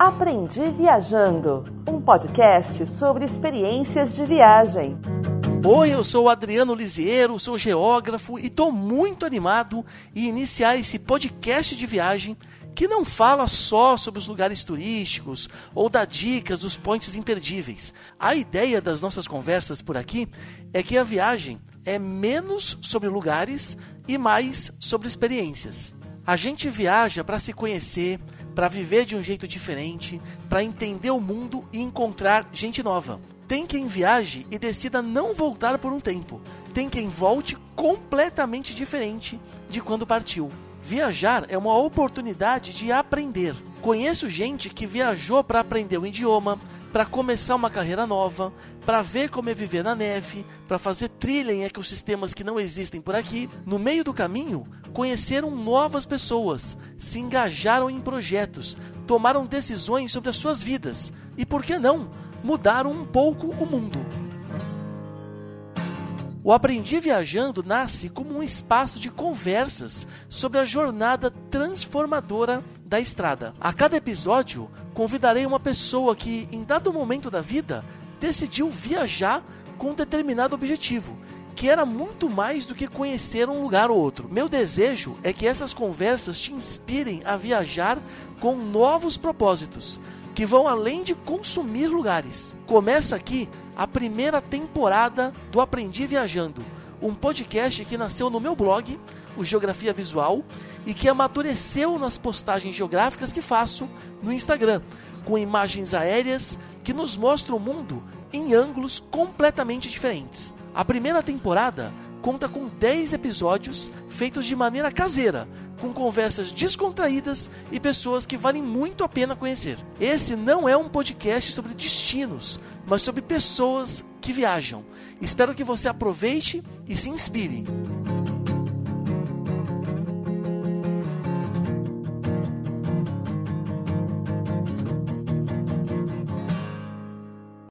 Aprendi Viajando, um podcast sobre experiências de viagem. Oi, eu sou Adriano Lisiero, sou geógrafo e estou muito animado em iniciar esse podcast de viagem que não fala só sobre os lugares turísticos ou dá dicas dos pontos imperdíveis. A ideia das nossas conversas por aqui é que a viagem é menos sobre lugares e mais sobre experiências. A gente viaja para se conhecer, para viver de um jeito diferente, para entender o mundo e encontrar gente nova. Tem quem viaje e decida não voltar por um tempo. Tem quem volte completamente diferente de quando partiu. Viajar é uma oportunidade de aprender. Conheço gente que viajou para aprender o idioma, para começar uma carreira nova, para ver como é viver na neve, para fazer trilha em ecossistemas que não existem por aqui. No meio do caminho, conheceram novas pessoas, se engajaram em projetos, tomaram decisões sobre as suas vidas e, por que não, mudaram um pouco o mundo. O Aprendi Viajando nasce como um espaço de conversas sobre a jornada transformadora da estrada. A cada episódio, convidarei uma pessoa que, em dado momento da vida, decidiu viajar com um determinado objetivo, que era muito mais do que conhecer um lugar ou outro. Meu desejo é que essas conversas te inspirem a viajar com novos propósitos que vão além de consumir lugares. Começa aqui a primeira temporada do Aprendi Viajando, um podcast que nasceu no meu blog, o Geografia Visual, e que amadureceu nas postagens geográficas que faço no Instagram, com imagens aéreas que nos mostram o mundo em ângulos completamente diferentes. A primeira temporada conta com 10 episódios feitos de maneira caseira, com conversas descontraídas e pessoas que valem muito a pena conhecer. Esse não é um podcast sobre destinos, mas sobre pessoas que viajam. Espero que você aproveite e se inspire.